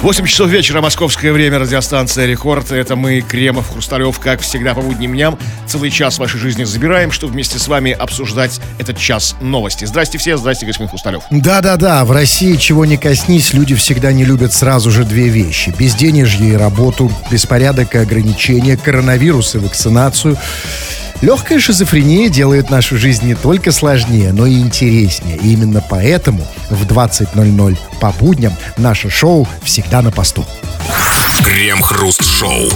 8 часов вечера, московское время, радиостанция «Рекорд». Это мы, Кремов, Хрусталев, как всегда по будним дням. Целый час вашей жизни забираем, чтобы вместе с вами обсуждать этот час новости. Здрасте все, здрасте, господин Хрусталев. Да-да-да, в России чего не коснись, люди всегда не любят сразу же две вещи. Безденежье и работу, беспорядок и ограничения, коронавирус и вакцинацию. Легкая шизофрения делает нашу жизнь не только сложнее, но и интереснее. И именно поэтому в 20.00 по будням наше шоу всегда на посту. Крем-хруст-шоу.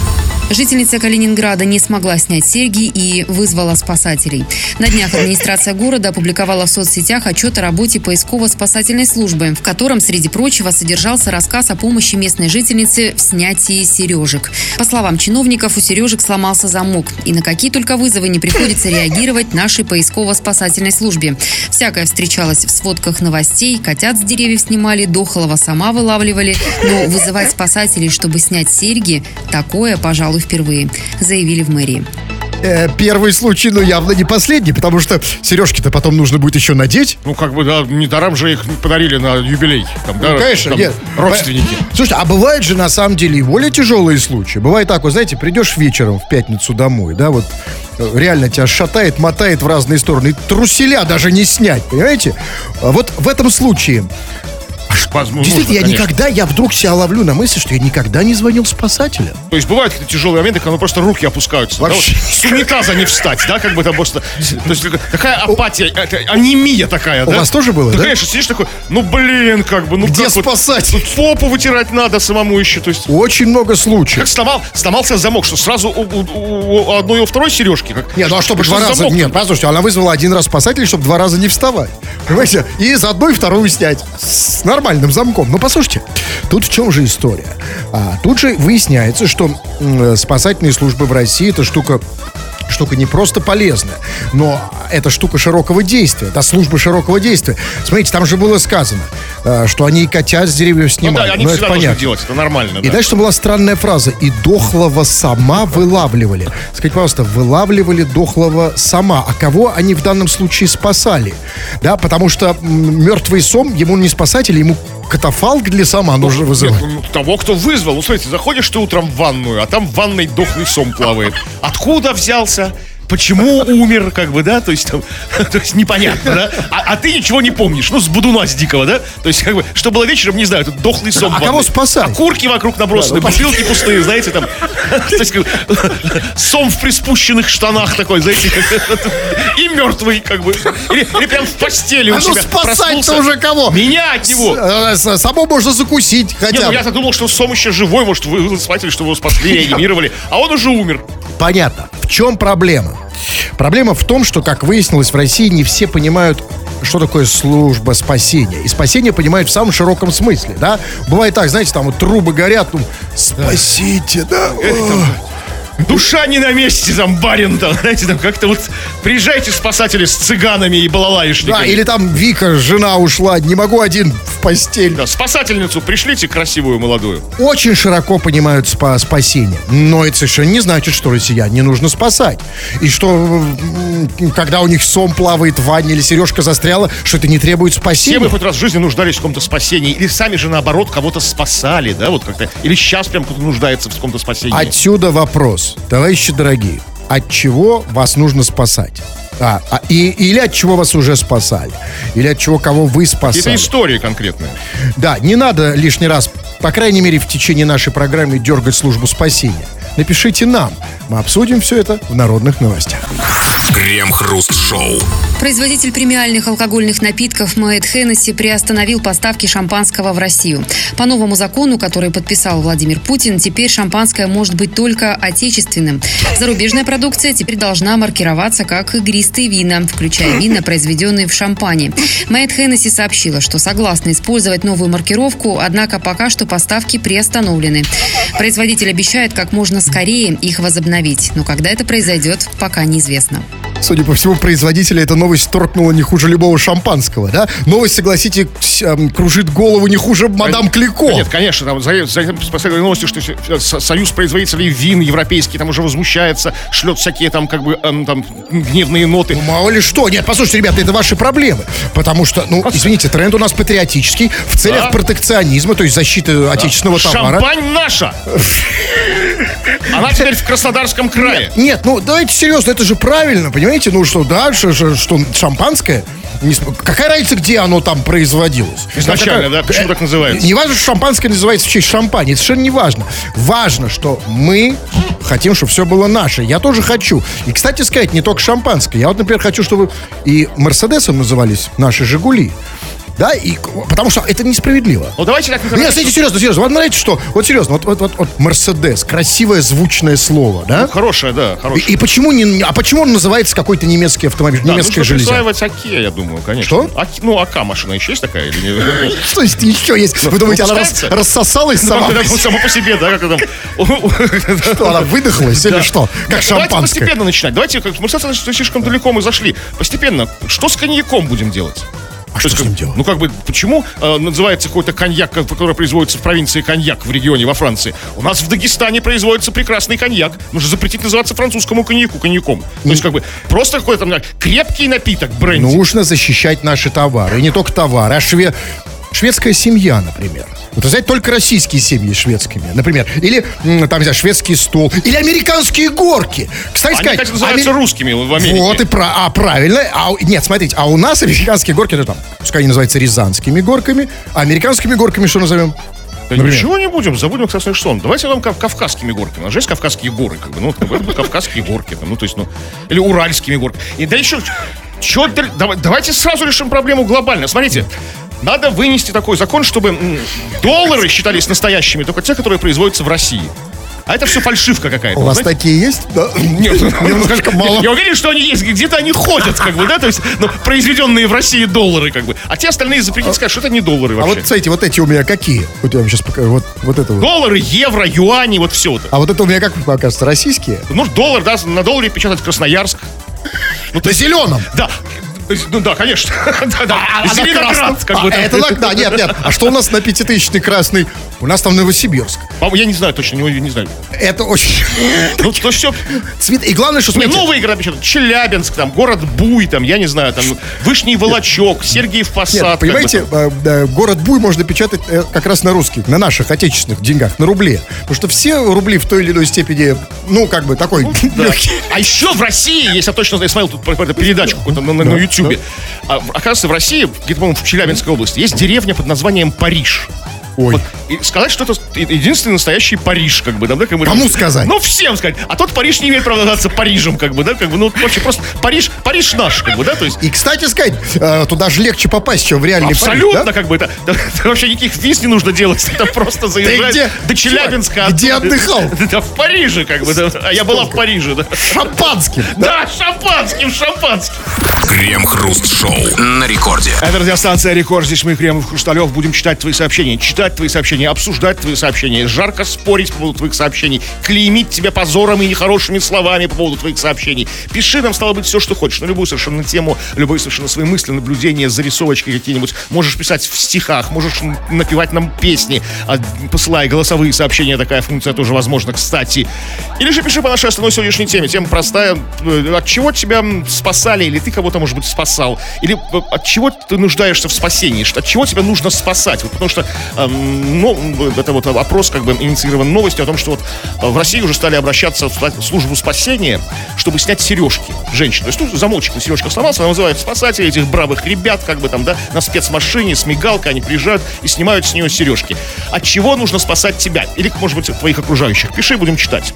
Жительница Калининграда не смогла снять серьги и вызвала спасателей. На днях администрация города опубликовала в соцсетях отчет о работе поисково-спасательной службы, в котором, среди прочего, содержался рассказ о помощи местной жительницы в снятии сережек. По словам чиновников, у сережек сломался замок. И на какие только вызовы не приходится реагировать нашей поисково-спасательной службе. Всякое встречалось в сводках новостей, котят с деревьев снимали, дохлого сама вылавливали. Но вызывать спасателей, чтобы снять серьги, такое, пожалуй, впервые, заявили в мэрии. Э, первый случай, но явно не последний, потому что сережки-то потом нужно будет еще надеть. Ну, как бы, да, недаром же их подарили на юбилей. Там, да, Ну, конечно, там нет. Родственники. Слушайте, а бывает же на самом деле и более тяжелые случаи. Бывает так, вот знаете, придешь вечером в пятницу домой, да, вот э, реально тебя шатает, мотает в разные стороны. И труселя даже не снять, понимаете? А Вот в этом случае Возможно, Действительно, я конечно. никогда, я вдруг себя ловлю на мысли, что я никогда не звонил спасателям. То есть бывают какие-то тяжелые моменты, когда ну, просто руки опускаются. да, Вообще. вот с унитаза не встать, да, как бы там просто... То есть такая апатия, анемия такая, У да? вас тоже было, да? да? конечно, сидишь такой, ну, блин, как бы, ну, Где как вот- спасать? Тут попу вытирать надо самому еще, то есть... Очень много случаев. Как сломал, сломался замок, что сразу у, у- у одной и у второй сережки? Как, Нет, ну а чтобы что два за раза... замок-то? Нет, послушайте, она вызвала один раз спасателей, чтобы два раза не вставать. Понимаете? И с одной вторую снять. С нормальным замком. Но послушайте, тут в чем же история? А, тут же выясняется, что м, спасательные службы в России это штука штука не просто полезная, но это штука широкого действия, это служба широкого действия. Смотрите, там же было сказано, э, что они и котят с деревьев Ну снимали. да, они Ну, это понятно. делать, это нормально, И да. дальше была странная фраза. И дохлого сама вылавливали. Скажите, пожалуйста, вылавливали дохлого сама. А кого они в данном случае спасали? Да, потому что мертвый сом, ему не спасатель, ему катафалк для сома нужно вызывать. Нет, ну, того, кто вызвал. Ну, смотрите, заходишь ты утром в ванную, а там в ванной дохлый сом плавает. Откуда взялся? Почему умер, как бы, да, то есть, там, то есть непонятно, да, а, а ты ничего не помнишь, ну, с будуна, с дикого, да, то есть, как бы, что было вечером, не знаю, тут дохлый сом А кого спасать? Окурки вокруг набросаны, Да, ну, бутылки пустые, знаете, там, то есть, как сом в приспущенных штанах такой, знаете, и мертвый, как бы, или, или прям в постели у А ну себя спасать-то проснулся. уже кого? Меня от него. С- э, Само можно закусить Не, хотя ну бы. я-то думал, что Сом еще живой, может, вызвали спасателей, чтобы его спасли, реанимировали, а он уже умер. Понятно. В чем проблема? Проблема в том, что, как выяснилось, в России не все понимают, что такое служба спасения. И спасение понимают в самом широком смысле, да? Бывает так, знаете, там вот трубы горят, ну, спасите, да? Ох. Душа не на месте, там, барин, там, знаете, там, как-то вот приезжайте спасатели с цыганами и балалаишниками. Да, или там Вика, жена ушла, не могу один в постель. Да, спасательницу пришлите красивую молодую. Очень широко понимают спа спасение. Но это совершенно не значит, что россиян не нужно спасать. И что, когда у них сом плавает в ванне или сережка застряла, что это не требует Все спасения. мы хоть раз в жизни нуждались в каком-то спасении, или сами же, наоборот, кого-то спасали, да, вот как-то, или сейчас прям кто-то нуждается в каком-то спасении. Отсюда вопрос, товарищи дорогие, от чего вас нужно спасать? А, а, и, или от чего вас уже спасали? Или от чего кого вы Это спасали? история конкретная. Да, не надо лишний раз, по крайней мере, в течение нашей программы дергать службу спасения. Напишите нам. Мы обсудим все это в народных новостях. Крем-хруст-шоу. Производитель премиальных алкогольных напитков Моэт Хеннесси приостановил поставки шампанского в Россию. По новому закону, который подписал Владимир Путин, теперь шампанское может быть только отечественным. Зарубежная продукция теперь должна маркироваться как игристые вина, включая вина, произведенные в шампане. Моэт Хеннесси сообщила, что согласна использовать новую маркировку, однако пока что поставки приостановлены. Производитель обещает как можно скорее их возобновить, но когда это произойдет, пока неизвестно. Судя по всему, производители этой новости новость торкнула не хуже любого шампанского, да? Новость, согласитесь, эм, кружит голову не хуже мадам Клико. Нет, конечно, там за, за последней новостью, что со- Союз производителей вин европейский там уже возмущается, шлет всякие там как бы эм, там гневные ноты. Ну, мало ли что. Нет, послушайте, ребята, это ваши проблемы. Потому что, ну, извините, тренд у нас патриотический, в целях Да. протекционизма, то есть защиты отечественного товара. Шампань наша! Она теперь в Краснодарском крае. Нет, ну давайте серьезно, это же правильно, понимаете? Ну что, да, что, что- шампанское, не какая разница, где оно там производилось? Изначально, да, почему так называется? Не важно, что шампанское называется в честь шампани, это совершенно не важно. Важно, что мы хотим, чтобы все было наше. Я тоже хочу. И, кстати сказать, не только шампанское. Я вот, например, хочу, чтобы и Мерседесом назывались наши Жигули. Да, и потому что это несправедливо. Ну давайте так... Нет, смотрите, серьезно, серьезно. Вам нравится что? Вот серьезно, вот, вот, вот, вот Мерседес, красивое звучное слово, да? Хорошая, да, И, хорошая. и почему не, а почему он называется какой-то немецкий автомобиль, Да, немецкая нужно железя? присваивать АКе, я думаю, конечно. Что? Аки- ну, АК машина еще есть такая или нет? Что есть еще есть? Вы думаете, она рассосалась Ну, сама? это само по себе, да, как там... Что, она выдохлась или что? Как Давайте шампанское? постепенно начинать. Давайте, мы кстати, слишком далеко мы зашли. Постепенно. Что с коньяком будем делать? А То что есть, с ним делать? Ну, как бы, почему э, называется какой-то коньяк, ко- который производится в провинции коньяк в регионе во Франции? У нас в Дагестане производится прекрасный коньяк. Нужно запретить называться французскому коньяку коньяком. То есть, как бы, просто какой-то там, крепкий напиток, бренди. Нужно защищать наши товары. И не только товары, а шве... шведская семья, например. Вот взять только российские семьи шведскими, например. Или, там, не знаю, шведский стол. Или американские горки. Кстати Они, сказать... кстати, называются амер- русскими в Америке. Вот и про, а правильно. А, нет, смотрите, а у нас американские горки, это там, пускай они называются рязанскими горками, а американскими горками что назовем? Да Например? ничего не будем, забудем Красный Сон. Давайте нам кав- кавказскими горками. У нас же есть кавказские горы, как бы, ну, бы, это кавказские горки, там, ну, то есть, ну, или уральскими горками. И да еще, чё, давайте сразу решим проблему глобально. Смотрите, надо вынести такой закон, чтобы доллары считались настоящими, только те, которые производятся в России. А это все фальшивка какая-то. У вас знаете? такие есть? Да. Нет, Немножко мало. Я уверен, что они есть, где-то они ходят, как бы, да, то есть, ну, произведенные в России доллары, как бы. А те остальные запретить скажут, что это не доллары А вообще. вот, смотрите, вот эти у меня какие? Вот я вам сейчас покажу. Вот, вот это вот. Доллары, евро, юани, вот все это. А вот это у меня, как вам кажется, российские? Ну, доллар, да, на долларе печатать Красноярск. На зеленом. Да. Ну да, конечно. Да, да. А Зеленоград, красном? как А, это да, нет, нет. А что у нас на пятитысячный красный? У нас там Новосибирск. Я не знаю точно, не, не знаю. Это очень Ну, то все. цвет. И главное, что смотрите, новые города. Челябинск, там, город Буй, там, я не знаю, там, Вышний Волочок, Сергиев Посад. Нет, понимаете, э, город Буй можно печатать э, как раз на русских, на наших отечественных деньгах, на рубле. Потому что все рубли в той или иной степени, ну, как бы такой Да. легкий. А еще в России, если я точно знаю, смотрел тут передачу какую-то на, на, на Ютубе. А, оказывается, в России, где-то, по-моему, в Челябинской области, есть деревня под названием Париж. Ой. Вот, и сказать, что это единственный настоящий Париж, как бы, да, да, как бы. Кому сказать? Ну, всем сказать. А тот Париж не имеет права называться Парижем, как бы, да, как бы, ну, вообще просто Париж, Париж наш, как бы, да, то есть. И, кстати сказать, э, туда же легче попасть, чем в реальный Абсолютно, Париж, да? как бы это, да, вообще никаких виз не нужно делать, это просто заезжать где? до Челябинска. Где отдыхал? Да, в Париже, как бы, да. А я была в Париже, да. Шампанским. Да, шампанским, шампанским. Крем-хруст-шоу на рекорде. Это радиостанция Рекорд. Здесь мы, Кремов Хрусталев, будем читать твои сообщения, читать твои сообщения, обсуждать твои сообщения, жарко спорить по поводу твоих сообщений, клеймить тебя позором и нехорошими словами по поводу твоих сообщений. Пиши нам, стало быть, все, что хочешь, на любую совершенно тему, любые совершенно свои мысли, наблюдения, зарисовочки какие-нибудь. Можешь писать в стихах, можешь напевать нам песни, а, посылай голосовые сообщения, такая функция тоже возможна, кстати. Или же пиши по нашей основной сегодняшней теме. Тема простая. Э, От чего тебя спасали, или ты кого-то, может быть, спасал? Или э, от чего ты нуждаешься в спасении? От чего тебя нужно спасать? Вот потому что, эм, ну, это вот опрос как бы инициирован новостью о том, что вот э, в России уже стали обращаться в службу спасения, чтобы снять сережки женщин. То есть тут замочек на сережках сломался, она вызывает спасателей, этих бравых ребят, как бы там, да, на спецмашине с мигалкой, они приезжают и снимают с нее сережки. От чего нужно спасать тебя? Или, может быть, твоих окружающих? Пиши, будем читать.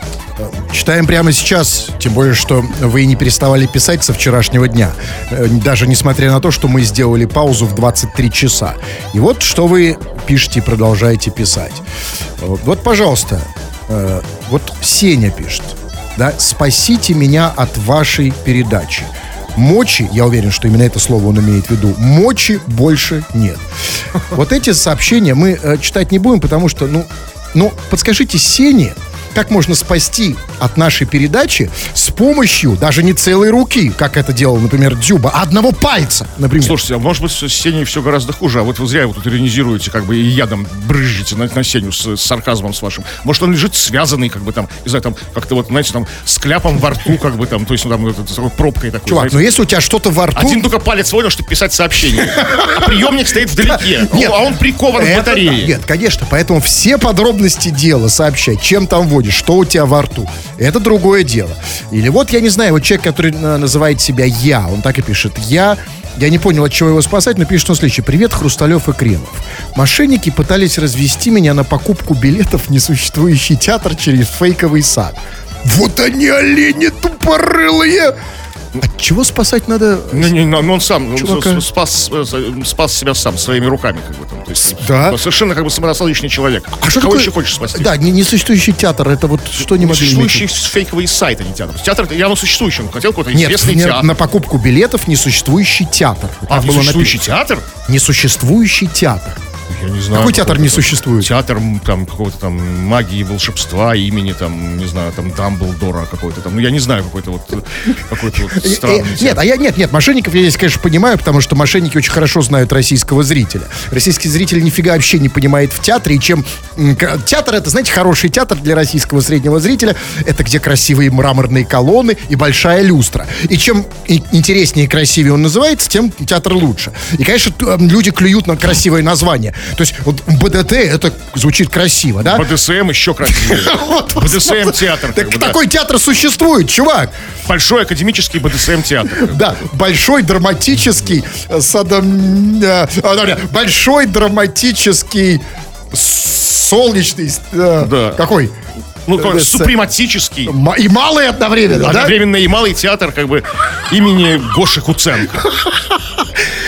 Читаем прямо сейчас, тем более, что вы не переставали писать со вчерашнего дня, Э, даже несмотря на то, что мы сделали паузу в 23 часа. И вот что вы пишете продолжаете писать. Э, Вот, пожалуйста, э, вот Сеня пишет, да, спасите меня от вашей передачи. Мочи, я уверен, что именно это слово он имеет в виду, мочи больше нет. Вот эти сообщения мы э, читать не будем, потому что, ну, ну, подскажите Сене, как можно спасти от нашей передачи с помощью даже не целой руки, как это делал, например, Дзюба, а одного пальца, например. Слушайте, а может быть с Сеней все гораздо хуже, а вот вы зря его тут иронизируете, как бы и ядом брызжете на, на Сеню с, с сарказмом с вашим. Может он лежит связанный, как бы там, не знаю, там как-то вот, знаете, там с кляпом во рту, как бы там, то есть ну, там это, такой пробкой такой. Чувак, знаете. но если у тебя что-то во рту... Один только палец сводил, чтобы писать сообщение. А приемник стоит вдалеке. Нет. а он прикован к батарее. Нет, конечно, поэтому все подробности дела сообщай, чем там водишь, что у тебя во рту. Это другое дело. Или вот, я не знаю, вот человек, который э, называет себя «я», он так и пишет «я», я не понял, от чего его спасать, но пишет он следующее. Привет, Хрусталев и Кремов. Мошенники пытались развести меня на покупку билетов в несуществующий театр через фейковый сайт. Вот они, олени тупорылые! От чего спасать надо? Ну, не, ну, он сам он Чувака. с- спас, э, спас себя сам своими руками, как бы там. То есть, Да. ну, Совершенно как бы самодостаточный человек. А что Кого такое? еще хочешь спасти? Да, не- несуществующий театр, это вот что не могли Существующий иметь? фейковый сайт, а не театр. Театр это явно существующий. Он хотел какой-то Нет, известный не- театр. на покупку билетов несуществующий театр. А, Так было существующий театр? Несуществующий театр. Я не знаю. Какой театр не существует? Театр там какого-то там магии, волшебства, имени там, не знаю, там Дамблдора какой-то там. Ну, я не знаю, какой-то вот, какой-то вот Э, странный Нет, а я нет, нет, мошенников я здесь, конечно, понимаю, потому что мошенники очень хорошо знают российского зрителя. Российский зритель нифига вообще не понимает в театре, и чем театр это, знаете, хороший театр для российского среднего зрителя, это где красивые мраморные колонны и большая люстра. И чем интереснее и красивее он называется, тем театр лучше. И, конечно, э, люди клюют на красивое название. То есть вот БДТ это звучит красиво, да? БДСМ еще красивее. БДСМ театр. как такой театр существует, чувак. Большой академический БДСМ театр. Да, большой драматический э, садом... э, а, большой драматический солнечный... э, Да. Какой? Ну, с- супрематический. Ма- И малый одновременно, да? Одновременно и малый театр, как бы, имени Гоши Куценко.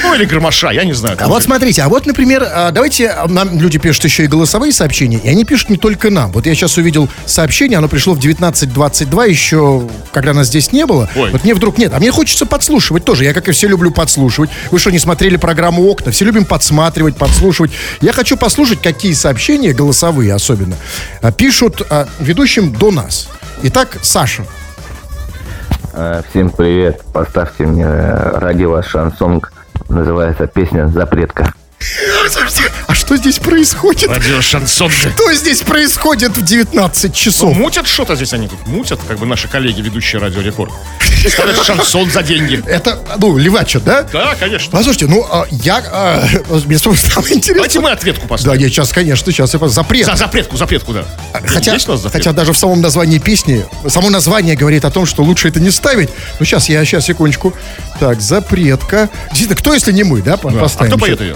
Ну, или Громаша, я не знаю. А вот смотрите, а вот, например, а, давайте, а, нам люди пишут еще и голосовые сообщения, и они пишут не только нам. Вот я сейчас увидел сообщение, оно пришло в 19.22, еще когда нас здесь не было. Ой. Вот мне вдруг нет, а мне хочется подслушивать тоже. Я, как и все, люблю подслушивать. Вы что, не смотрели программу «Окна»? Все любим подсматривать, подслушивать. Я хочу послушать, какие сообщения, голосовые особенно, а, пишут ведущим до нас. Итак, Саша. Э, Всем привет. Поставьте мне э, ради вас шансонг. Называется песня «Запретка». А что здесь происходит? Радио Шансон. Что здесь происходит в 19 Ну, часов? мутят что-то здесь они тут, мутят, как бы наши коллеги, ведущие Радио Рекорд. Ставят шансон за деньги. Это, ну, Левача, да? Да, конечно. Послушайте, ну, а, я... а, мне стало интересно. Давайте мы ответку Да, поставим. нет, сейчас, конечно, сейчас я запрет. За запретку, запретку, да. Хотя, хотя даже в самом названии песни, само название говорит о том, что лучше это не ставить. Ну, сейчас, я, сейчас, секундочку. Так, запретка. Кто, если не мы, да, Да. А кто поет ее?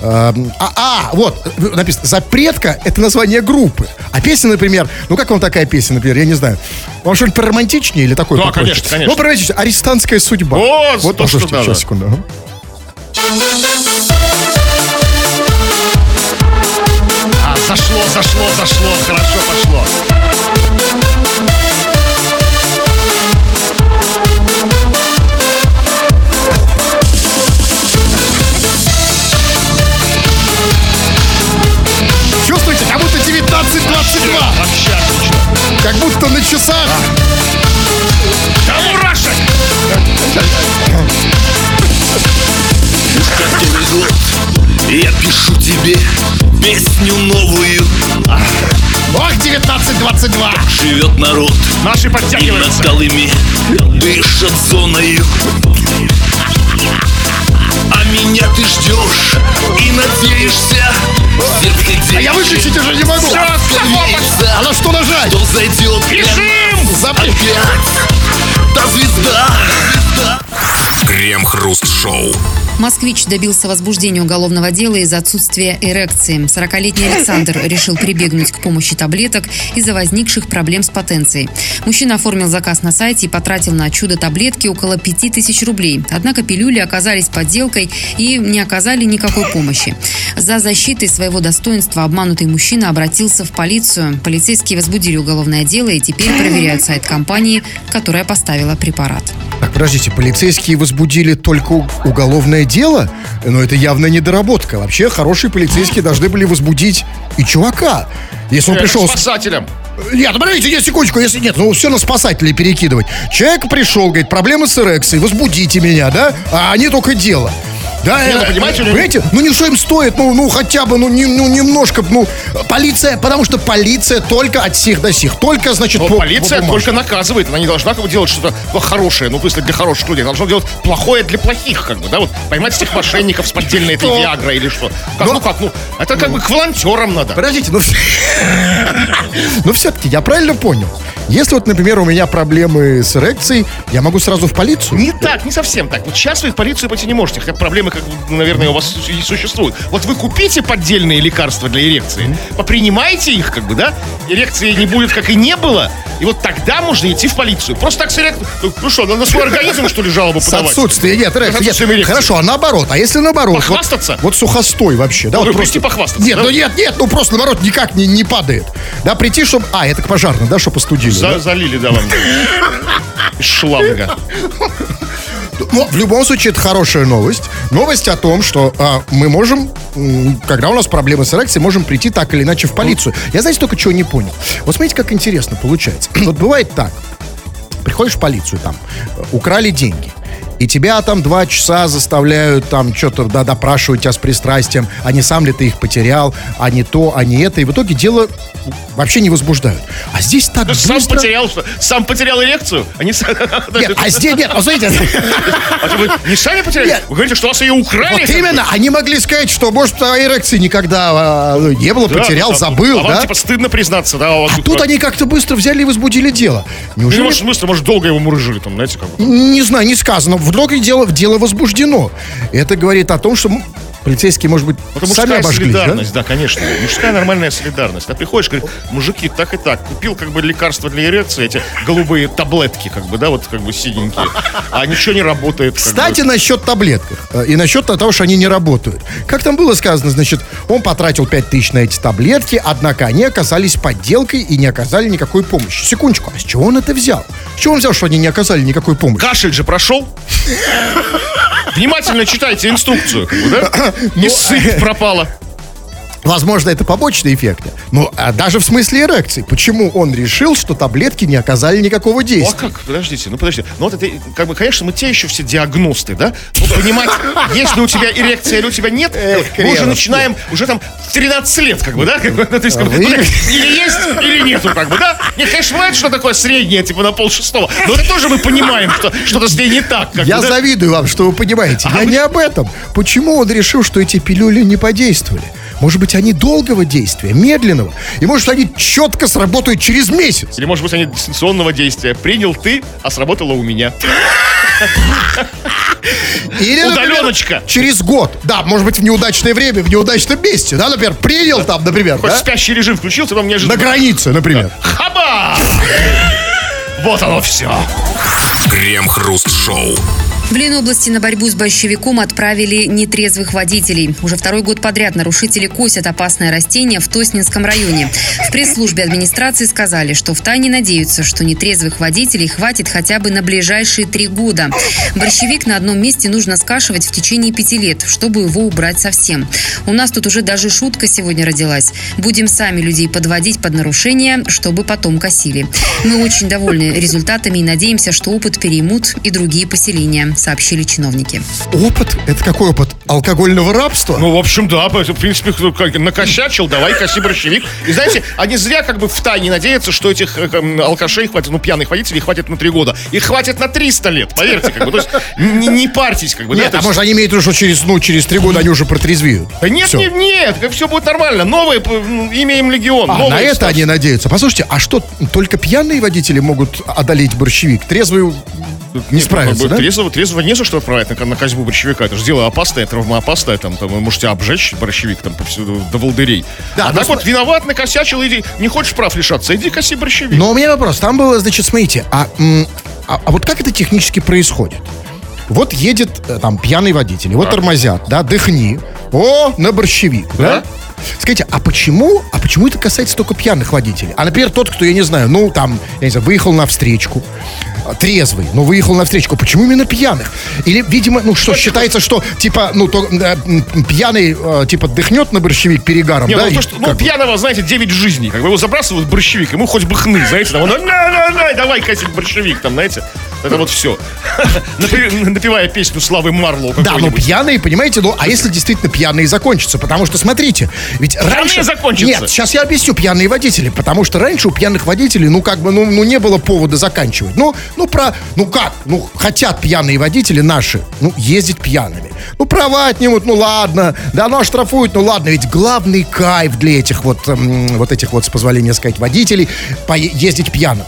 А, а, а, вот, написано, запретка — это название группы. А песня, например, ну как вам такая песня, например, я не знаю. Вам что-нибудь поромантичнее или такое? Да, попроще? конечно, конечно. Ну, поромантичнее. Арестантская судьба. О, вот, то, что сейчас, секунду. А, зашло, зашло, зашло, хорошо пошло. Чувствуете, как будто 19-22. Вообще отлично. Как будто на часах. Да мурашек! который год Я пишу тебе песню новую Ох, 19-22. Живет народ Наши и над подтягиваются. голыми Дышат зоною А меня ты ждешь и надеешься А я выключить уже не могу. Надеешься, А на что нажать? что зайдет нас опять Та звезда Крем-хруст-шоу. Москвич добился возбуждения уголовного дела из-за отсутствия эрекции. 40-летний Александр решил прибегнуть к помощи таблеток из-за возникших проблем с потенцией. Мужчина оформил заказ на сайте и потратил на чудо таблетки около 5000 рублей. Однако пилюли оказались подделкой и не оказали никакой помощи. За защитой своего достоинства обманутый мужчина обратился в полицию. Полицейские возбудили уголовное дело и теперь проверяют сайт компании, которая поставила препарат. Так, подождите, полицейские возбудили только уголовное дело? Но это явно недоработка. Вообще, хорошие полицейские должны были возбудить и чувака. Если он Э, пришел... с- Спасателям. Нет, ну, подождите, нет, секундочку, если нет, ну все на спасателей перекидывать. Человек пришел, говорит, проблемы с эрекцией, возбудите меня, да? А они только дело. Да, Не, ну, э, понимаете, э, ну, понимаете, ну не что им стоит, ну, ну хотя бы, ну, не- ну немножко, ну, полиция, потому что полиция только от сих до сих, только, значит, Но по- полиция по бумажке. только наказывает, она не должна как бы делать что-то ну, хорошее, ну, в смысле, для хороших людей, она должна делать плохое для плохих, как бы, да, вот, поймать этих мошенников с поддельной этой? Виагрой или что. Как, Но- ну как, ну, это как бы к волонтерам надо. Подождите, ну, ну все-таки я правильно понял. Если вот, например, у меня проблемы с эрекцией, я могу сразу в полицию? Не так, не совсем так. Вот сейчас вы в полицию пойти не можете, хотя проблемы, как наверное, у вас и существуют. Вот вы купите поддельные лекарства для эрекции, попринимайте их, как бы, да, эрекции не будет, как и не было, и вот тогда можно идти в полицию. Просто так с эрекцией... Ну, Ну что, на свой организм, что ли, жалобу С подавать? нет, эрекции, С нет. отсутствием эрекции. Хорошо, а наоборот, а если наоборот? вот- Похвастаться? Вот, сухостой вообще, да? Ну, вот прийти похвастаться, Нет, да? ну нет, нет, ну просто наоборот никак не, не падает. Да, прийти, чтобы... А, это к пожарным, да, чтобы остудили. За- да? залили, да, вам. Шланга. Ну, в любом случае, это хорошая новость. Новость о том, что а, мы можем, когда у нас проблемы с эрекцией, можем прийти так или иначе в полицию. Я, знаете, только чего не понял. Вот смотрите, как интересно получается. Вот бывает так. Приходишь в полицию, там, украли деньги. И тебя там два часа заставляют там что-то да, допрашивать тебя с пристрастием, а не сам ли ты их потерял, а не то, а не это. И в итоге дело вообще не возбуждают. А здесь так Сам быстро... потерял, что? Сам потерял эрекцию? Они Нет, а здесь нет, а смотрите, А вы не сами потеряли? Нет. Вы говорите, что вас ее украли? Вот именно, они могли сказать, что, может, эрекции никогда а, ну, не было, Да, потерял, а- забыл, а вам да? типа стыдно признаться, да? А тут они как-то быстро взяли и возбудили дело. Ну, Неужели... может, в смысле, может, долго его мурыжили там, знаете, как бы. Не знаю, не сказано. Вдруг дело, дело возбуждено. Это говорит о том, что полицейские, может быть, Это сами мужская обожглись, да? солидарность, да? конечно. Мужская нормальная солидарность. А приходишь, говорит, мужики, так и так, купил как бы лекарства для эрекции, эти голубые таблетки, как бы, да, вот как бы синенькие, а ничего не работает. Кстати, бы. насчет таблеток э, и насчет того, что они не работают. Как там было сказано, значит, он потратил 5 тысяч на эти таблетки, однако они оказались подделкой и не оказали никакой помощи. Секундочку, а с чего он это взял? С чего он взял, что они не оказали никакой помощи? Кашель же прошел. Внимательно читайте инструкцию, да? Ну, И сыпь пропала. Возможно, это побочные эффекты. Ну, а даже в смысле эрекции. Почему он решил, что таблетки не оказали никакого Ну, а действия? как? Подождите, ну подождите. Ну вот это, как бы, конечно, мы те еще все диагносты, да? Ну, понимать, есть ли у тебя эрекция или у тебя нет, мы уже начинаем уже там в 13 лет, как бы, да? Как бы, ну, то есть, как бы, Вы- ну, так, или есть, или нету, как бы, да? Нет, конечно, бывает, что такое среднее, типа на пол шестого. Но это тоже мы понимаем, что что-то с ней не так. Как Я бы, да? завидую вам, что вы понимаете. Я вы- не об этом. Почему он решил, что эти пилюли не подействовали? Может быть, они долгого действия, медленного. И может, они четко сработают через месяц. Или, может быть, они дистанционного действия. Принял ты, а сработало у меня. Или, например, Удаленочка. через год. Да, может быть, в неудачное время, в неудачном месте. Да, например, принял там, например, Хоть да? спящий режим включился, там на неожиданно... границе, например. Хаба! Вот оно все. Крем-хруст-шоу. В Ленобласти на борьбу с большевиком отправили нетрезвых водителей. Уже второй год подряд нарушители косят опасное растение в Тоснинском районе. В пресс-службе администрации сказали, что втайне надеются, что нетрезвых водителей хватит хотя бы на ближайшие три года. Борщевик на одном месте нужно скашивать в течение пяти лет, чтобы его убрать совсем. У нас тут уже даже шутка сегодня родилась. Будем сами людей подводить под нарушения, чтобы потом косили. Мы очень довольны результатами и надеемся, что опыт переймут и другие поселения, сообщили чиновники. Опыт? Это какой опыт? Алкогольного рабства? Ну, в общем, да, в принципе, накосячил, давай коси борщевик. И знаете, они зря как бы в тайне надеются, что этих э, м, алкашей хватит, ну, пьяных водителей хватит на три года. Их хватит на 300 лет, поверьте, как бы. То есть не, не парьтесь, как бы. да, Нет, то а есть- может, они имеют в виду, что через, ну, через три года они уже протрезвеют? Да нет, Всё. нет, нет, как все будет нормально. Новое, п- м, имя им легион. А, на это они надеются. Послушайте, а что, только пьяные водители могут одолеть борщевик? Трезвые не бы да? Трезво, трезво не за что отправить на, на козьбу борщевика. Это же дело опасное, травмоопасное. Там, там вы можете обжечь борщевик там, повсюду, до волдырей. Да, а так вот, виноват, накосячил, иди. Не хочешь прав лишаться, иди коси борщевик. Но у меня вопрос. Там было, значит, смотрите, а, а, а вот как это технически происходит? Вот едет э, там пьяный водитель, его тормозят, да, дыхни. О, на борщевик, да? Да. Скажите, а почему, а почему это касается только пьяных водителей? А, например, тот, кто, я не знаю, ну, там, я не знаю, выехал на встречку, а, трезвый, но выехал на встречку. Почему именно пьяных? Или, видимо, ну что, считается, что, типа, ну, то, э, пьяный, э, типа, дыхнет на борщевик перегаром, Не, да? ну, то, что, ну, как бы- пьяного, знаете, 9 жизней. Как бы его забрасывают в борщевик, ему хоть бы хны, знаете, там, он, на, на, на, давай косить борщевик, там, знаете. Это вот все. Напевая песню Славы Марлоу Да, ну какой-нибудь. пьяные, понимаете, ну, а если действительно пьяные закончатся? Потому что, смотрите, ведь раньше... закончатся? Нет, сейчас я объясню пьяные водители, потому что раньше у пьяных водителей, ну, как бы, ну, ну не было повода заканчивать. Ну, ну, про... Ну, как? Ну, хотят пьяные водители наши, ну, ездить пьяными. Ну, права отнимут, ну, ладно. Да, ну, оштрафуют, ну, ладно. Ведь главный кайф для этих вот, м, вот этих вот, с позволения сказать, водителей, ездить пьяным.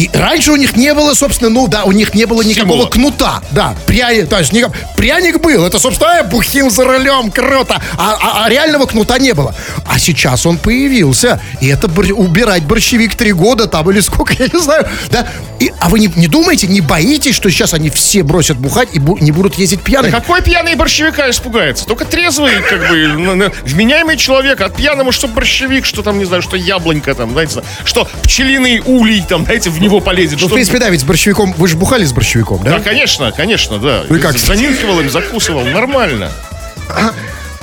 И раньше у них не было, собственно, ну да, у них не было никакого Символа. кнута. Да, пряник, то есть никак- пряник был, это, собственно, э, бухим за рулем, круто. А, а- а реального кнута не было. А сейчас он появился. И это бор- убирать борщевик три года там или сколько, я не знаю. Да? И, а вы не, не думаете, не боитесь, что сейчас они все бросят бухать и бу- не будут ездить пьяными? Какой пьяный борщевика испугается? Только трезвый, как бы, ну, ну, вменяемый человек. От пьяному что борщевик, что там, не знаю, что яблонька там, знаете, что пчелиный улей там, знаете, в него полезет. Ну, в что- принципе, да, ведь с борщевиком, вы же бухали с борщевиком, да? Да, конечно, конечно, да. Ну и как? Занюхивал им, закусывал, нормально.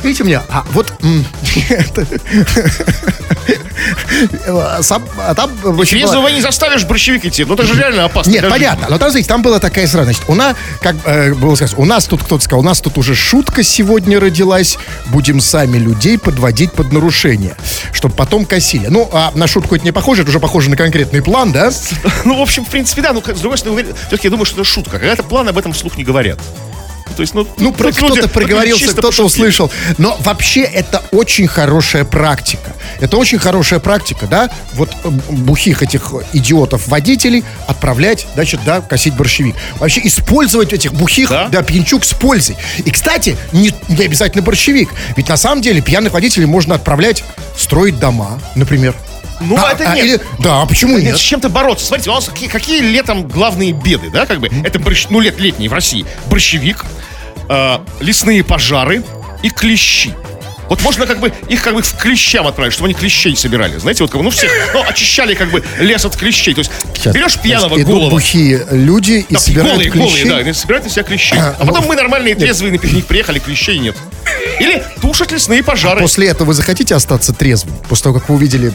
Видите меня, а вот... Сам- а там... очень была- Трезвого не заставишь борщевик идти. Ну, это же реально опасно. Нет, жизни. понятно. Но там, смотрите, там была такая сразу. Значит, у нас, как э, было сказано, у нас тут кто-то сказал, у нас тут уже шутка сегодня родилась. Будем сами людей подводить под нарушение, чтобы потом косили. Ну, а на шутку это не похоже, это уже похоже на конкретный план, да? Ну, в общем, в принципе, да. Ну, с другой стороны, все-таки я думаю, что это шутка. Когда-то планы об этом вслух не говорят. То есть, ну, Ну, про люди- кто-то чисто кто-то услышал. Но вообще это очень хорошая практика. Это очень хорошая практика, да? Вот э, бухих этих идиотов-водителей отправлять, значит, да, косить борщевик. Вообще использовать этих бухих, Да. да, пьянчук с пользой. И, кстати, не, не обязательно борщевик. Ведь на самом деле пьяных водителей можно отправлять строить дома, например. Ну, А, это а, нет. или- да, а почему Нет, нет? с чем-то бороться. Смотрите, у нас какие, какие летом главные беды, да, как бы? Это, борщ- ну, лет летний в России. Борщевик, э, лесные пожары и клещи. Вот можно как бы их как бы в клещам отправить, чтобы они клещей собирали. Знаете, вот как бы, ну, всех, ну, очищали как бы лес от клещей. То есть Сейчас. берешь пьяного Значит, голова, бухие люди и да, собирают голые, клещей. голые, да, они собирают на себя клещей. А потом мы нормальные, трезвые на пикник приехали, клещей нет. Или тушат лесные пожары. После этого вы захотите остаться трезвым? После того, как вы увидели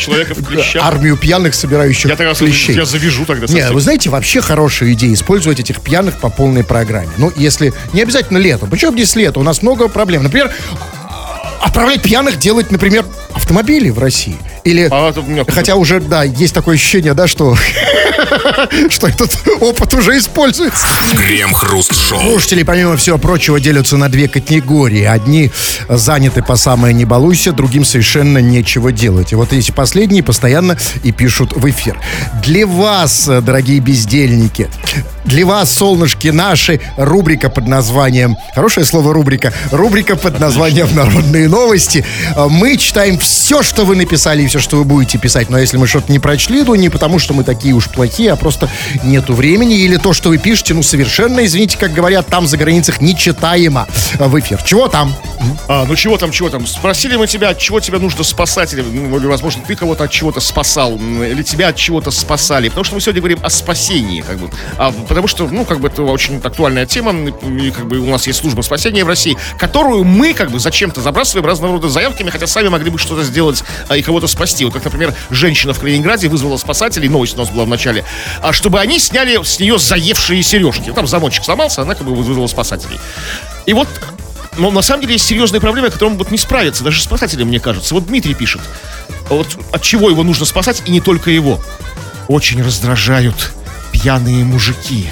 Человека в клещах. армию пьяных, собирающих Я тогда клещей. я завяжу тогда. Не, совсем. вы знаете, вообще хорошая идея использовать этих пьяных по полной программе. Ну, если не обязательно летом. Причем здесь лето? У нас много проблем. Например, отправлять пьяных делать, например, автомобили в России. Или, А это у меня- хотя уже, да, есть такое ощущение, да, что, что этот опыт уже используется. Крем-хруст-шоу. Слушатели, помимо всего прочего, делятся на две категории. Одни заняты по самое не балуйся, другим совершенно нечего делать. И вот эти последние постоянно и пишут в эфир. Для вас, дорогие бездельники, для вас, солнышки наши, рубрика под названием... Хорошее слово рубрика. Рубрика под названием «Народные новости». Мы читаем все, что вы написали и все, что вы будете писать. Но если мы что-то не прочли, то не потому, что мы такие уж плохие, а просто нету времени. Или то, что вы пишете, ну, совершенно, извините, как говорят, там за границах нечитаемо в эфир. Чего там? А, ну чего там, чего там? Спросили мы тебя, от чего тебя нужно спасать, или, ну, или, возможно, ты кого-то от чего-то спасал, или тебя от чего-то спасали. Потому что мы сегодня говорим о спасении, как бы. А, потому что, ну, как бы, это очень актуальная тема, и, как бы, у нас есть служба спасения в России, которую мы, как бы, зачем-то забрасываем разного рода заявками, хотя сами могли бы что-то сделать а, и кого-то спасти. Вот как, например, женщина в Калининграде вызвала спасателей, новость у нас была в начале, а, чтобы они сняли с нее заевшие сережки. Там замочек сломался, она, как бы, вызвала спасателей. И вот но на самом деле есть серьезные проблемы, которым вот не справиться, даже спасатели, мне кажется. Вот Дмитрий пишет, вот от чего его нужно спасать, и не только его. Очень раздражают пьяные мужики,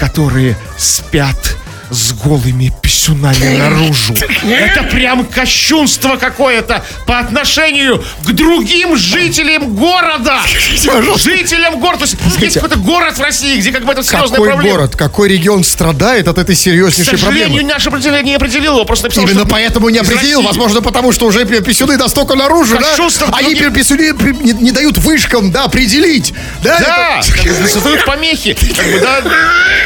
которые спят с голыми писюнами наружу. Это прям кощунство какое-то по отношению к другим жителям города. Жителям города. То есть есть какой-то город в России, где как бы это серьезная Какой проблема. город, какой регион страдает от этой К серьезнейшей сожалению, проблемы? наше определение не определил его, просто написал, Именно поэтому не определил, возможно, потому что уже пи- писюны настолько наружу, да? Кощунство Они других- пи- писюны пи- не, не дают вышкам, да, определить. Да, Да, это- создают помехи. Как бы, да,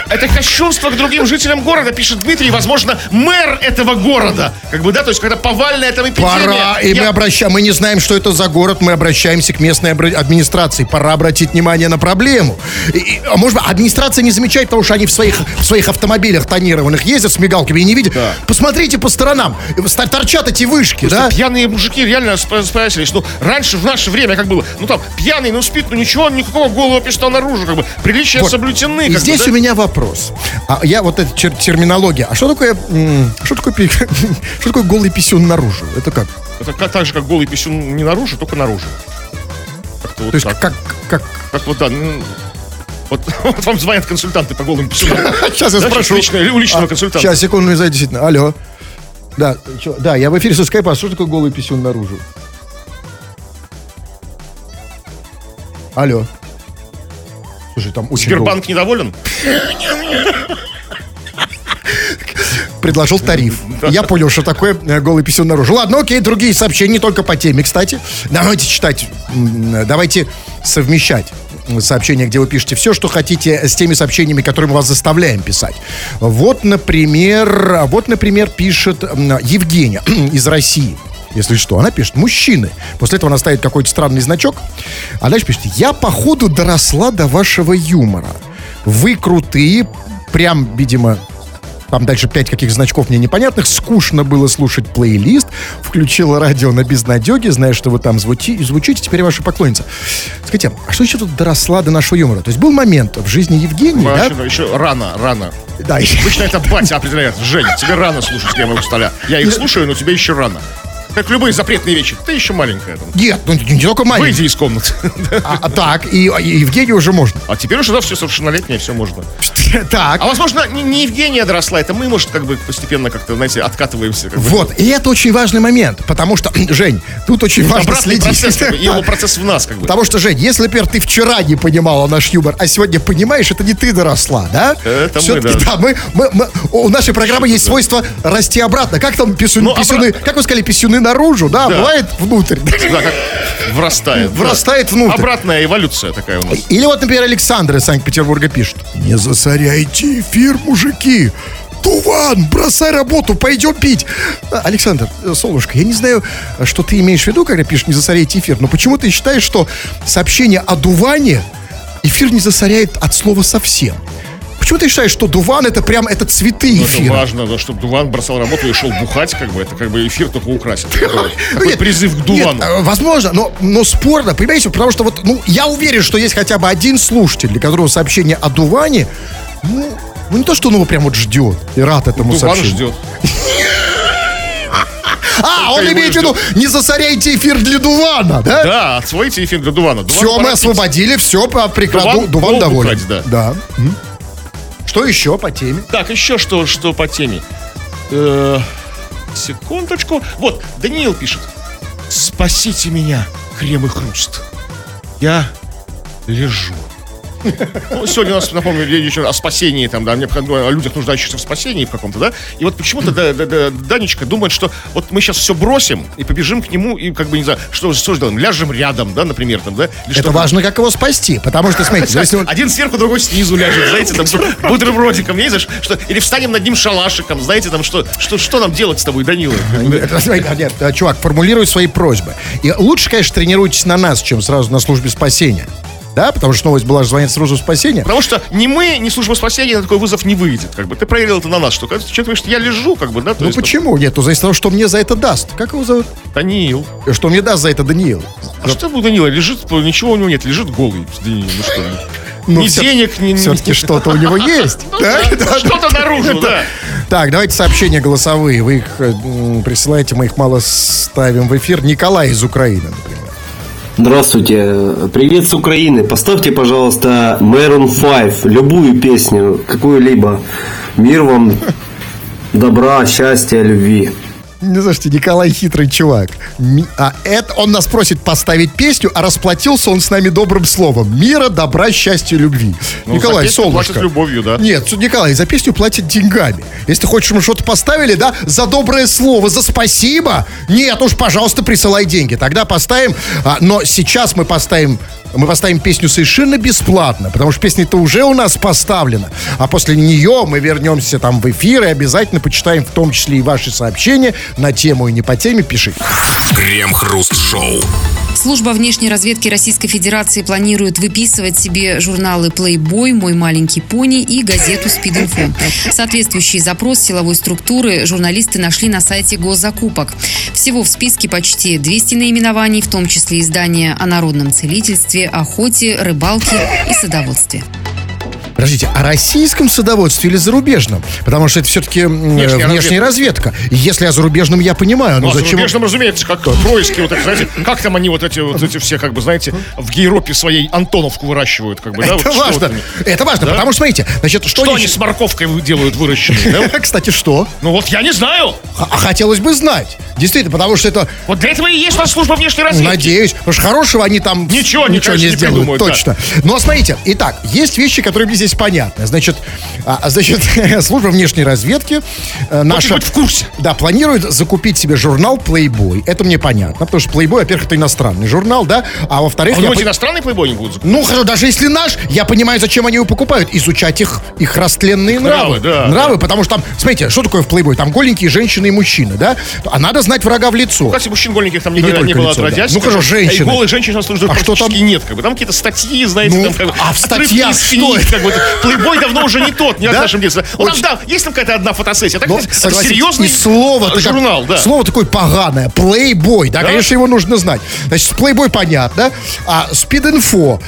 это кощунство к другим жителям города. Пишет Дмитрий, возможно, мэр этого города. Как бы, да, то есть, когда повальная там эпидемия. Пора, и Я- мы обращаем, мы не знаем, что это за город, мы обращаемся к местной администрации. Пора обратить внимание на проблему. И- и, а может быть, администрация не замечает, потому что они в своих, в своих автомобилях тонированных ездят с мигалками и не видят. Да. Посмотрите по сторонам, торчат эти вышки, Просто да? Пьяные мужики реально сп- справились. Ну, раньше, в наше время, как было, ну там, пьяный, ну спит, ну ничего, никакого голого пистола наружу, как бы, приличия Вот. соблюдены. И как бы, здесь да? у меня вопрос. А я вот эта тер- терминология. А что такое, что такое, что такое голый писюн наружу? Это как? Это как- так же, как голый писюн не наружу, только наружу. Как-то вот То есть так. как, как, Как вот, да, ну, вот, вот вам звонят консультанты по голым писюнам. Сейчас я Да, спрошу. лично- у личного А, консультанта. Сейчас, секунду, не знаю, действительно. Алло. Да, чё- да, я в эфире со скайпа. А что такое голый писюн наружу? Алло. Слушай, там очень Сбербанк недоволен? Предложил тариф. Я понял, что такое э, голый писюн наружу. Ладно, окей, другие сообщения, не только по теме, кстати. Давайте читать, м, давайте совмещать сообщения, где вы пишете все, что хотите, с теми сообщениями, которые мы вас заставляем писать. Вот, например, вот, например, пишет Евгения из России. Если что, она пишет «мужчины». После этого она ставит какой-то странный значок. А дальше пишет «я, походу, доросла до вашего юмора. Вы крутые, прям, видимо, там дальше пять каких значков мне непонятных. Скучно было слушать плейлист. Включила радио на безнадеге, зная, что вы там звучи, звучите. Теперь ваша поклонница. Скажите, а что еще тут доросла до нашего юмора? То есть был момент в жизни Евгении, да? Вообще, да, еще рано, рано. Да, Обычно это батя определяет. Жень, тебе рано слушать кремовых столя. Я их слушаю, но тебе еще рано. Как любые запретные вещи. Ты еще маленькая. Там. Нет, ну не только маленький. Выйди из комнаты. А, а так, и, и Евгению уже можно. А теперь уже, да, все совершеннолетнее, все можно. Так. А возможно, не, не Евгения доросла, это мы, может, как бы постепенно как-то, знаете, откатываемся. Как бы. Вот, и это очень важный момент, потому что, Жень, тут очень важно следить. процесс, как бы, его процесс в нас, как бы. Потому что, Жень, если, например, ты вчера не понимала наш юмор, а сегодня понимаешь, это не ты доросла, да? Это мы, Всё-таки, да. мы, мы- мы- у нашей программы есть свойство расти обратно. Как там писюны, Ну, писюны- обра- как вы сказали, писюны наружу, да, Да. бывает внутрь. Да, как врастает. Врастает Да. внутрь. Обратная эволюция такая у нас. Или вот, например, Александр из Санкт-Петербурга пишет. Не засоряйте эфир, мужики. Туван, бросай работу, пойдем пить. Александр, солнышко, я не знаю, что ты имеешь в виду, когда пишешь «не засоряйте эфир», но почему ты считаешь, что сообщение о дуване эфир не засоряет от слова совсем? Почему ты считаешь, что дуван это прям это цветы Ну, это эфира? важно, да, чтобы Дуван бросал работу и шел бухать, как бы, это как бы эфир только украсит. Такой, Ну, призыв к Дувану. э, возможно, но, но спорно, понимаете, потому что вот, ну, я уверен, что есть хотя бы один слушатель, для которого сообщение о Дуване, ну, ну не то, что он его прям вот ждет и рад этому Дуван сообщению. ждет. А, он имеет в виду, не засоряйте эфир для Дувана, да? Да, освоите эфир для Дувана. Все, мы освободили, все, прекрасно. Дуван доволен. бухать, да. Что еще по теме? Так, еще что, что по теме. Э, секундочку. Вот, Даниил пишет. Спасите меня, крем и хруст. Я лежу. Ну, сегодня у нас, напомню, речь о спасении, там, да, о людях, нуждающихся в спасении в каком-то, да? И вот почему-то да, да, да, Данечка думает, что вот мы сейчас все бросим и побежим к нему, и как бы, не знаю, что, что сделаем, ляжем рядом, да, например, там, да? Или Это важно, как его спасти, потому что, смотрите, если он... Один сверху, другой снизу ляжет, знаете, там бутербродиком, не знаешь, что, или встанем над ним шалашиком, знаете, там что, что, что нам делать с тобой, Данила? Смотри, Нет, э, чувак, формулируй свои просьбы. И лучше, конечно, тренируйтесь на нас, чем сразу на службе спасения. Да, потому что новость была, звонит в службу спасения. Потому что ни мы, ни служба спасения на такой вызов не выйдет, как бы. Ты проверил это на нас, что, человек говорит, что я лежу, как бы, да? Ну есть, там, почему? Нет, то зависит от того, что мне за это даст. Как его зовут? Даниил. Что мне даст за это Даниил? А что у Данила? Лежит, ничего у него нет, лежит голый. Даниил, ну что? Ну, ни всё- денег, ни... Все-таки что-то у него есть. Да? Что-то наружу, да. Так, давайте сообщения голосовые. Вы их э, присылаете, мы их мало ставим в эфир. Николай из Украины, например. Здравствуйте, привет с Украины. Поставьте, пожалуйста, Maroon 5, любую песню, какую-либо. Мир вам, добра, счастья, любви. Не слушайте, Николай хитрый чувак. Ми- А это он нас просит поставить песню, а расплатился он с нами добрым словом. Мира, добра, счастья, любви. Ну, Николай, за солнышко. платят любовью, да. Нет, Николай, за песню платят деньгами. Если ты хочешь, мы что-то поставили, да, за доброе слово, за спасибо. Нет, уж, пожалуйста, присылай деньги. Тогда поставим. а, но сейчас мы поставим мы поставим песню совершенно бесплатно, потому что песня-то уже у нас поставлена. А после нее мы вернемся там в эфир и обязательно почитаем в том числе и ваши сообщения на тему и не по теме. Пишите. Крем-хруст-шоу. Служба внешней разведки Российской Федерации планирует выписывать себе журналы Playboy, Мой маленький пони и газету Speed Info. Соответствующий запрос силовой структуры журналисты нашли на сайте госзакупок. Всего в списке почти 200 наименований, в том числе издания о народном целительстве, охоте, рыбалке и садоводстве. Подождите, о российском садоводстве или зарубежном? Потому что это все-таки внешняя, внешняя разведка. Если о зарубежном я понимаю, Ну, а зачем... зарубежном, разумеется, как происки, вот это, знаете, как там они вот эти вот эти все, как бы, знаете, в Европе своей Антоновку выращивают, как бы, да? Это вот важно. Это важно, Да? потому что, смотрите, значит, что, Что они с морковкой делают выращенные, да? Кстати, что? Ну вот я не знаю. А хотелось бы знать. Действительно, потому что это, Вот для этого и есть у нас служба внешней разведки. надеюсь, потому что хорошего они там Ничего, ничего не не сделают, да. точно. Но смотрите, итак, есть вещи, которые мне здесь понятны. Значит, а, значит, служба внешней разведки э, наша... в курсе. Да, планирует закупить себе журнал Playboy. Это мне понятно, потому что Playboy, во-первых, это иностранный журнал, да, а во-вторых... А вы думаете, по- иностранный плейбой не будут закупать? Ну, хорошо, даже если наш, я понимаю, зачем они его покупают. Изучать их, их растленные нравы. нравы, да, нравы, потому что там, смотрите, что такое в плейбой? Там голенькие женщины и мужчины, да? А надо знать врага в лицо. Кстати, мужчин голеньких там И не не, было лицо, да. отродясь. Ну, хорошо, А и женщины. голых женщин у нас тоже А что там? нет. Как бы. Там какие-то статьи, знаете, Ну, там как бы... а в статьях что это? как бы. Плейбой давно уже не тот, не в Да? нашем детстве. Ну, там, Очень- да, есть там какая-то одна фотосессия. Так Но, это согласитесь, серьезный слово журнал, да. Слово такое поганое. Плейбой, да, Да? конечно, его нужно знать. Значит, плейбой понятно, а спид-инфо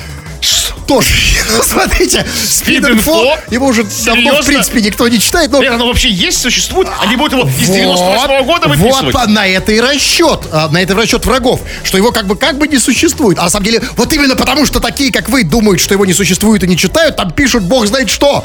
тоже. Ну, смотрите, спид-инфо, его уже давно, в Серьезно? принципе, никто не читает, но... Нет, оно вообще есть, существует? Они будут его из 98 года вот, выписывать? по- на это и расчет, а, на это расчет врагов, что его как бы как бы не существует. А на самом деле, вот именно потому, что такие, как вы, думают, что его не существует и не читают, там пишут бог знает что.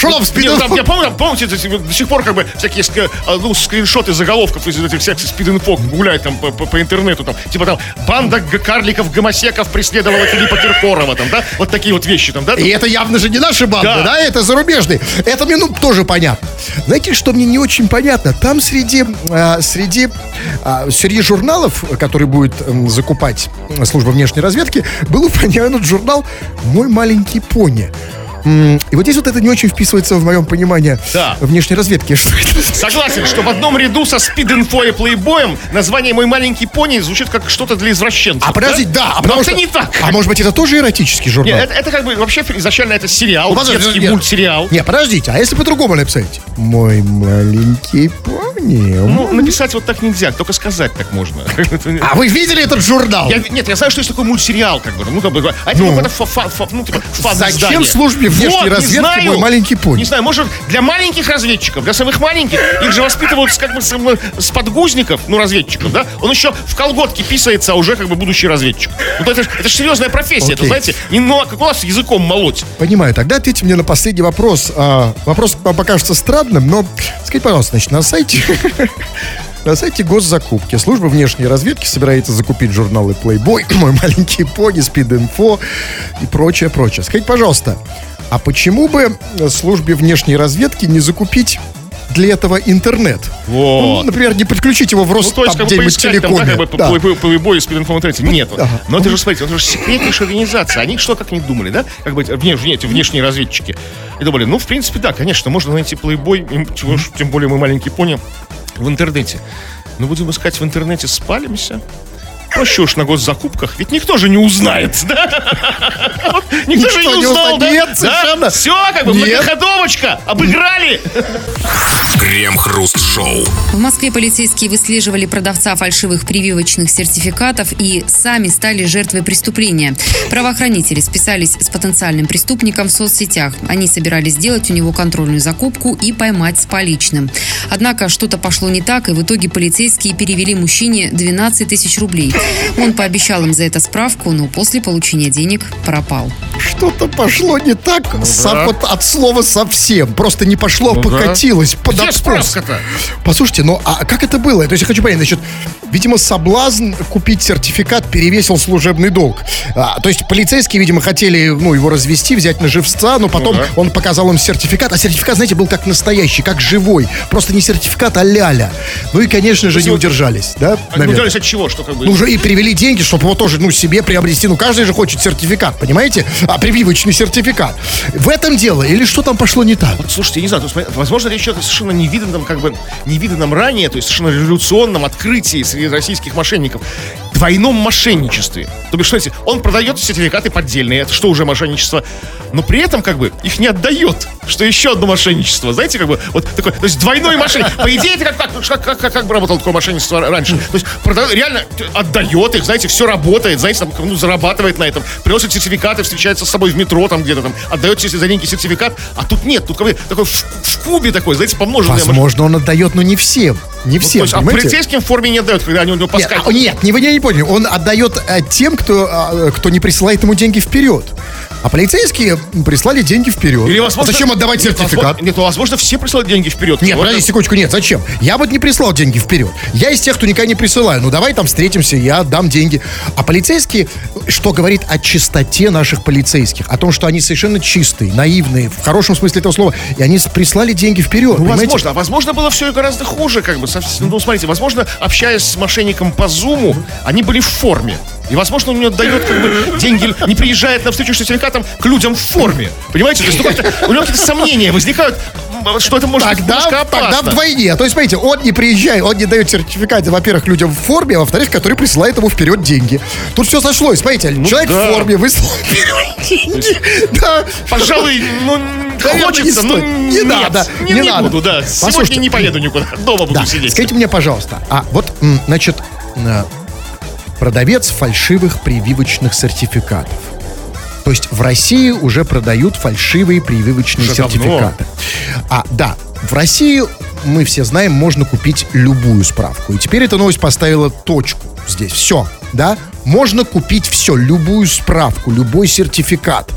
Там Не, ну, спид там, я помню, помните, до сих пор как бы всякие а, ну, скриншоты заголовков из этих всяких спид-инфо гуляют там по, по- по интернету, там, типа там, банда г- карликов-гомосеков преследовала Филиппа Киркорова, там, да, вот такие вот вещи там, да, И это явно же не наши банды, да, Да. это зарубежные. Это мне ну, тоже понятно. Знаете, что мне не очень понятно? Там среди, а, среди, а, среди журналов, который будет м, закупать служба внешней разведки, был упомянут журнал «Мой маленький пони». И вот здесь вот это не очень вписывается в моем понимание Да. внешней разведки. Что это? Согласен, что в одном ряду со спид-инфо и плейбоем название «Мой маленький пони» звучит как что-то для извращенцев. А подождите, да, а Но потому это что- не так. А может быть, это тоже эротический журнал? Нет, это, это как бы вообще изначально это сериал, Ну, подожди, детский нет. мультсериал. Не, подождите, а если по-другому написать? Мой маленький пони. Ну, написать вот так нельзя, только сказать так можно. А вы видели этот журнал? Я, нет, я знаю, что есть такой мультсериал, как бы, ну, как бы, а это Ну. какое-то фа, фа- фа- ну, типа. Зачем службе внешней Вот, разведки знаю. «Мой маленький пони»? Не знаю, может, для маленьких разведчиков, для самых маленьких, их же воспитывают как бы с, подгузников, ну, разведчиков, да? Он еще в колготке писается, а уже как бы будущий разведчик. Ну, то это, это же серьезная профессия, это, Окей. знаете, не ну, как у нас языком молоть. Понимаю, тогда ответьте мне на последний вопрос. А, вопрос покажется странным, но скажите, пожалуйста, значит, на сайте... На сайте госзакупки служба внешней разведки собирается закупить журналы Playboy, мой маленький пони, Speed Info и прочее, прочее. Скажите, пожалуйста, а почему бы службе внешней разведки не закупить для этого интернет? Вот. Ну, например, не подключить его в Ну, Рост то есть, как где-нибудь поискать, там, да, телекоме. как бы, Да. по- по- по любой спид интернете. Нет. ага. Но это же, смотрите, это же секретнейшая организация. Они что, как не думали, да? Как бы вне, вне- эти внешние разведчики. И думали, ну, в принципе, да, конечно, можно найти плейбой, чего тем более мы маленький пони, в интернете. Но будем искать в интернете, спалимся. Проще уж на госзакупках, ведь никто же не узнает, да? Вот Никто же не не узнал, да? Нет, совершенно. Все, как бы, многоходовочка, обыграли. Крем-хруст-шоу. В Москве полицейские выслеживали продавца фальшивых прививочных сертификатов и сами стали жертвой преступления. Правоохранители списались с потенциальным преступником в соцсетях. Они собирались сделать у него контрольную закупку и поймать с поличным. Однако что-то пошло не так, и в итоге полицейские перевели мужчине 12 тысяч рублей. Он пообещал им за это справку, но после получения денег пропал. Что-то пошло не так со- да. вот от слова совсем. Просто не пошло, Ну да. покатилось под Где откос. справка-то? Послушайте, ну а как это было? То есть я хочу понять, значит, видимо, соблазн купить сертификат перевесил служебный долг. А, то есть полицейские, видимо, хотели, ну, его развести, взять на живца, но потом да. он показал им сертификат, а сертификат, знаете, был как настоящий, как живой. Просто не сертификат, а ляля. Ну и, конечно же, не вот- удержались, да? А наверное? удержались от чего? Что как бы... Ну, уже и перевели деньги, чтобы его тоже, ну, себе приобрести. Ну, каждый же хочет сертификат, понимаете? А, прививочный сертификат. В этом дело? Или что там пошло не так? Слушайте, я не знаю, есть, возможно, речь идет о совершенно невиданном, как бы, невиданном ранее, то есть совершенно революционном открытии среди российских мошенников. Двойном мошенничестве. То бишь, смотрите, он продает сертификаты поддельные, это что уже мошенничество, но при этом, как бы, их не отдает, что еще одно мошенничество. Знаете, как бы, вот такое, то есть двойной мошенничество. По идее, это как, как, как, как, как, бы работало такое мошенничество раньше. То есть продает, реально отдает их, знаете, все работает, знаете, там, ну, зарабатывает на этом, приносит сертификаты, встречается с собой в метро, там где-то там, отдает за деньги сертификат, а тут нет, тут как бы такой в, в кубе такой, знаете, помноженное Возможно, он отдает, но не всем. Не Ну, всем, есть, а полицейским в форме не отдают, когда они у него по Нет, а, нет, не, вы не поняли. Он отдает э, тем, кто, а, кто не присылает ему деньги вперед. А полицейские прислали деньги вперед. Или, возможно, А зачем отдавать нет, сертификат? возможно- Нет, ну, возможно, все присылают деньги вперед. Нет, Вот подожди секундочку, нет, зачем? Я вот не прислал деньги вперед. Я из тех, кто никогда не присылаю. Ну, давай там встретимся, я дам деньги. А полицейские, что говорит о чистоте наших полицейских? О том, что они совершенно чистые, наивные, в хорошем смысле этого слова. И они прислали деньги вперед, Ну, понимаете? возможно. А возможно, было все и гораздо хуже, как бы. совсем- Ну, смотрите, возможно, общаясь с мошенником по зуму, они были в форме. И, возможно, он мне дает как бы деньги, не приезжает на встречу с сертификатом к людям в форме. Понимаете? То есть, ну, у него какие-то сомнения возникают, что это может быть Тогда, немножко тогда вдвойне. То есть, смотрите, он не приезжает, он не дает сертификат, во-первых, людям в форме, а во-вторых, который присылает ему вперед деньги. Тут все сошлось, смотрите, человек Ну да. в форме выслал вперед деньги. Да. Пожалуй, ну, Наверное, хочется, не ну, стоит. Не нет, надо, Не, не не надо. буду, да. Сегодня Послушайте. не поеду никуда. Дома буду Да, сидеть. скажите мне, пожалуйста, а вот, значит, э, продавец фальшивых прививочных сертификатов. То есть в России уже продают фальшивые прививочные Уже давно. сертификаты. А, да, в России, мы все знаем, можно купить любую справку. И теперь эта новость поставила точку здесь. Все, да? Можно купить все, любую справку, любой сертификат.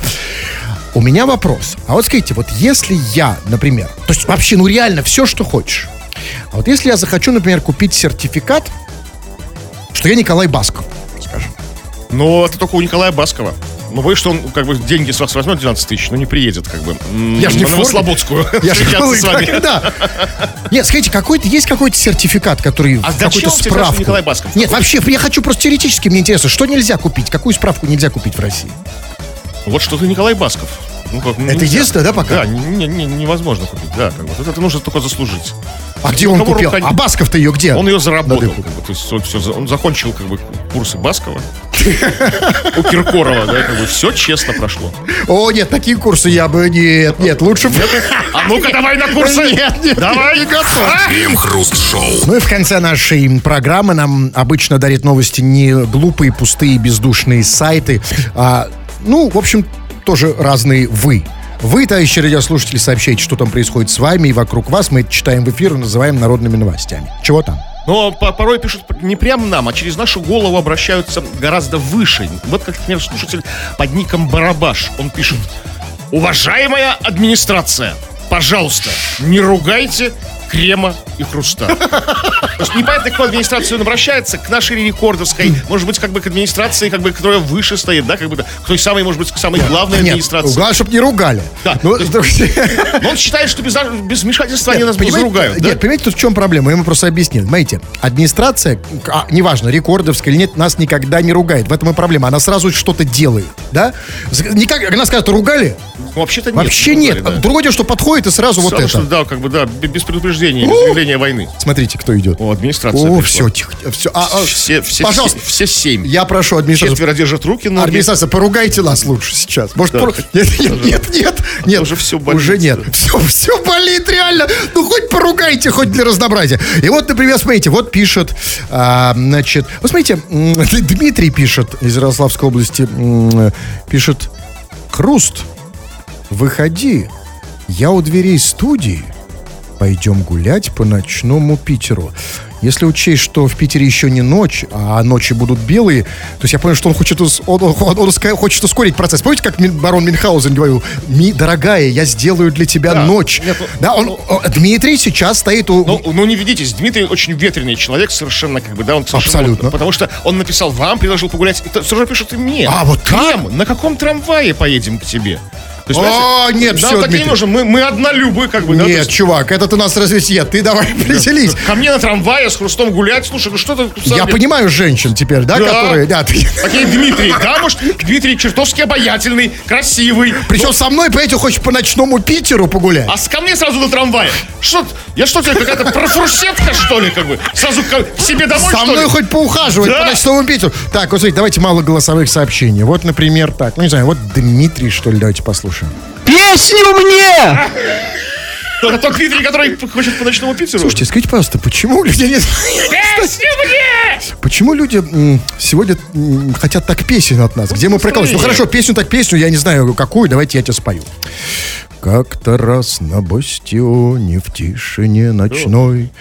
У меня вопрос. А вот скажите, вот если я, например, то есть вообще, ну реально, все, что хочешь. А вот если я захочу, например, купить сертификат, что я Николай Басков, скажем. Но это только у Николая Баскова. Ну, боюсь, что он как бы деньги с вас возьмет 12 тысяч, но не приедет как бы. Я ж не в форме. Новослободскую Я же с вами. когда? Нет, скажите, какой-то есть какой-то сертификат, который А тебе справку? Николай Басков? Нет, вообще, я хочу просто теоретически, мне интересно, что нельзя купить, какую справку нельзя купить в России? Вот что-то Николай Басков. Ну, как, ну, Это нельзя. единственное, да, пока? Да, не, не- невозможно купить, да, как бы. Вот это нужно только заслужить. А где он купил? рука- А Басков-то ее где? Он ее заработал. Как бы, то есть он, все, он закончил как бы курсы Баскова. У Киркорова, да, как бы все честно прошло. О, нет, такие курсы я бы... Нет, нет, лучше... бы- А ну-ка давай на курсы! Нет, нет, Давай! не готов. А? Крем-хруст-шоу. Ну и в конце нашей программы нам обычно дарит новости не глупые, пустые, бездушные сайты, а, ну, в общем, тоже разные вы. Вы, товарищи радиослушатели, сообщайте, что там происходит с вами и вокруг вас. Мы это читаем в эфир и называем народными новостями. Чего там? Но по- порой пишут не прямо нам, а через нашу голову обращаются гораздо выше. Вот как, например, слушатель под ником Барабаш. Он пишет. Уважаемая администрация, пожалуйста, не ругайте крема и хруста. Непонятно, к какой администрации он обращается, к нашей рекордовской, может быть, как бы к администрации, как бы, которая выше стоит, да, как бы, к той самой, может быть, к самой главной Нет, администрации. главное, чтобы не ругали. Да, Ну, есть- Но он считает, что без, без вмешательства они Нет, нас понимаете, заругают, да? Нет, понимаете, тут в чем проблема? Я ему просто объяснил. Смотрите, администрация, а, неважно, рекордовская или нет, нас никогда не ругает. В этом и проблема. Она сразу что-то делает, да? Никак, она скажет, ругали? Вообще-то нет. Вообще не нет. да. Другое дело, что подходит и сразу вот это. что, да, как бы, да, без предупреждения, без объявления войны. Смотрите, кто идет. О, администрация О, пришла. все, тихо, все. А, а, Все, все, пожалуйста, все, все семь. я прошу администрацию. Четверо держат руки, ноги. Администрация, поругайте нас лучше сейчас. Может, Да. пору- нет, нет, нет, нет, нет. Уже всё болит. Уже нет. Все, все болит, реально. Ну, хоть поругайте, хоть для разнообразия. И вот, например, смотрите, вот пишет, а, значит, вот смотрите, Дмитрий пишет из Ярославской области, пишет, Хруст, выходи, я у дверей студии Пойдем гулять по ночному Питеру. Если учесть, что в Питере еще не ночь, а ночи будут белые, то есть я понял, что он хочет, он, он- он- он хочет ускорить процесс. Помните, как барон Мюнхгаузен говорил, «Ми, дорогая, я сделаю для тебя Да. ночь. Нет, ну, да, он, о, Дмитрий сейчас стоит у... Ну, ну, не ведитесь, Дмитрий очень ветреный человек, совершенно как бы, да, он совершенно- Абсолютно. Потому что он написал вам, предложил погулять, и сразу пишет и мне. А, вот так? Кем? На каком трамвае поедем к тебе? То есть, О, нет, всё, так не Дмитрий. нужно, мы, мы однолюбы, как бы, да, Нет, есть, чувак, это ты нас развесье, ты давай определись. Ко мне на трамвае с хрустом гулять, слушай, ну что ты... Я понимаю женщин теперь, да, Да. которые... Да, ты- Такие Дмитрий, да, может, Дмитрий чертовски обаятельный, красивый. Причем со мной, понимаете, хочешь по ночному Питеру погулять? А с ко мне сразу на трамвае. Что, я что, тебе какая-то профурсетка, что ли, как бы? Сразу к, себе домой, Со мной ли? хоть поухаживать Да. по ночному Питеру. Так, вот смотрите, давайте мало голосовых сообщений. Вот, например, так, ну не знаю, вот Дмитрий, что ли, давайте послушаем. Песню мне! Это тот Дмитрий, который хочет по ночному Питеру. Слушайте, скажите, пожалуйста, почему люди не... Песню мне! Почему люди м, сегодня м, хотят так песен от нас? Где мы прикалываемся? Ну хорошо, песню так песню, я не знаю какую, давайте я тебе спою. Как-то раз на бастионе в тишине ночной,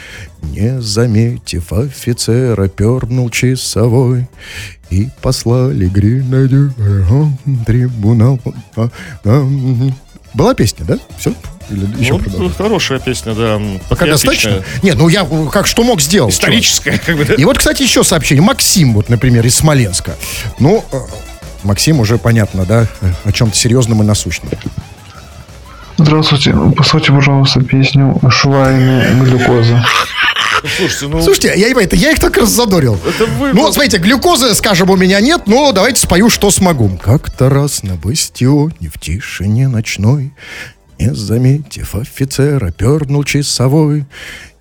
Не заметив офицера, пернул часовой. И послали гренадерам трибунал. А, а. Была песня, да? Все? Или еще Ну, продолжим? хорошая песня, да. Пока достаточно? Нет, ну я э, как что мог сделал. чувак. Историческая, как бы, да. И вот, кстати, еще сообщение. Максим, вот, например, из Смоленска. Ну, э, Максим уже понятно, да, о чем-то серьезном и насущном. Здравствуйте, поставьте, пожалуйста, песню «Швайны глюкоза». Слушайте, ну... Слушайте, я, не понимаю, это я их так раззадорил. Это вы- Ну, смотрите, глюкозы, скажем, у меня нет, но давайте спою, что смогу. Как-то раз на бастионе в тишине ночной, не заметив офицера, пернул часовой.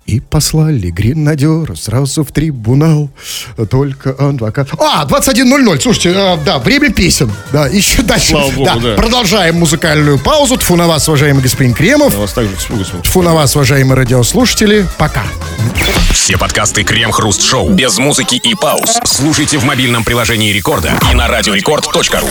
И послали гренадера сразу в трибунал. Только адвокат... А, 21.00. Слушайте, э, да, время песен. Да, еще дальше. Слава богу, да. Продолжаем музыкальную паузу. Тфу на вас, уважаемый господин Кремов. У вас также тьфу, господи. Тфу на вас, уважаемые радиослушатели. Пока. Все подкасты Крем-Хруст Шоу без музыки и пауз. Слушайте в мобильном приложении Рекорда и на радиорекорд.ру.